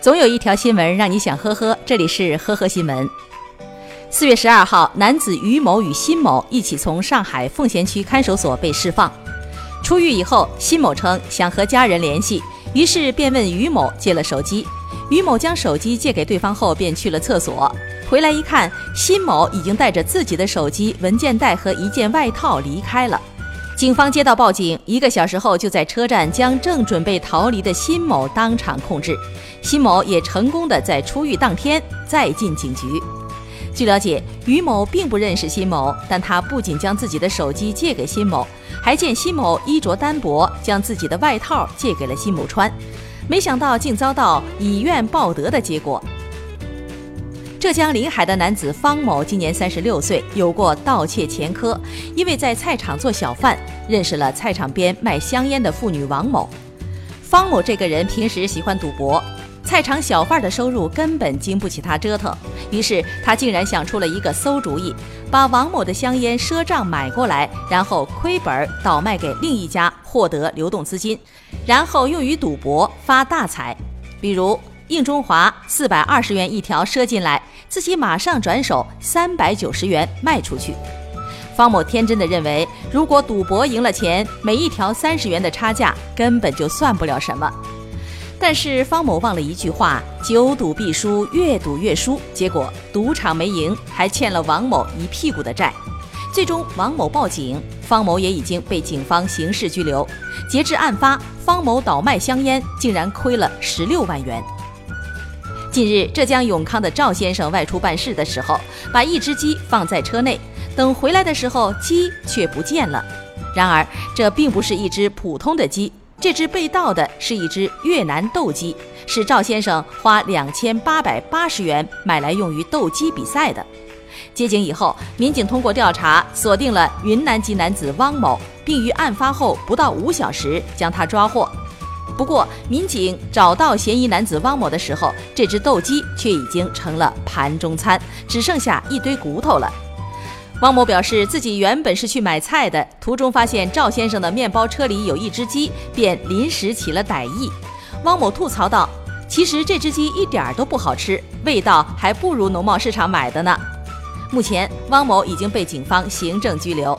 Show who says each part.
Speaker 1: 总有一条新闻让你想呵呵，这里是呵呵新闻。四月十二号，男子于某与辛某一起从上海奉贤区看守所被释放。出狱以后，辛某称想和家人联系，于是便问于某借了手机。于某将手机借给对方后，便去了厕所。回来一看，辛某已经带着自己的手机、文件袋和一件外套离开了。警方接到报警，一个小时后就在车站将正准备逃离的辛某当场控制。辛某也成功的在出狱当天再进警局。据了解，于某并不认识辛某，但他不仅将自己的手机借给辛某，还见辛某衣着单薄，将自己的外套借给了辛某穿。没想到竟遭到以怨报德的结果。浙江临海的男子方某今年三十六岁，有过盗窃前科，因为在菜场做小贩，认识了菜场边卖香烟的妇女王某。方某这个人平时喜欢赌博，菜场小贩的收入根本经不起他折腾，于是他竟然想出了一个馊主意，把王某的香烟赊账买过来，然后亏本倒卖给另一家，获得流动资金，然后用于赌博发大财，比如。硬中华四百二十元一条赊进来，自己马上转手三百九十元卖出去。方某天真的认为，如果赌博赢了钱，每一条三十元的差价根本就算不了什么。但是方某忘了一句话：久赌必输，越赌越输。结果赌场没赢，还欠了王某一屁股的债。最终王某报警，方某也已经被警方刑事拘留。截至案发，方某倒卖香烟竟然亏了十六万元。近日，浙江永康的赵先生外出办事的时候，把一只鸡放在车内，等回来的时候，鸡却不见了。然而，这并不是一只普通的鸡，这只被盗的是一只越南斗鸡，是赵先生花两千八百八十元买来用于斗鸡比赛的。接警以后，民警通过调查锁定了云南籍男子汪某，并于案发后不到五小时将他抓获。不过，民警找到嫌疑男子汪某的时候，这只斗鸡却已经成了盘中餐，只剩下一堆骨头了。汪某表示，自己原本是去买菜的，途中发现赵先生的面包车里有一只鸡，便临时起了歹意。汪某吐槽道：“其实这只鸡一点都不好吃，味道还不如农贸市场买的呢。”目前，汪某已经被警方行政拘留。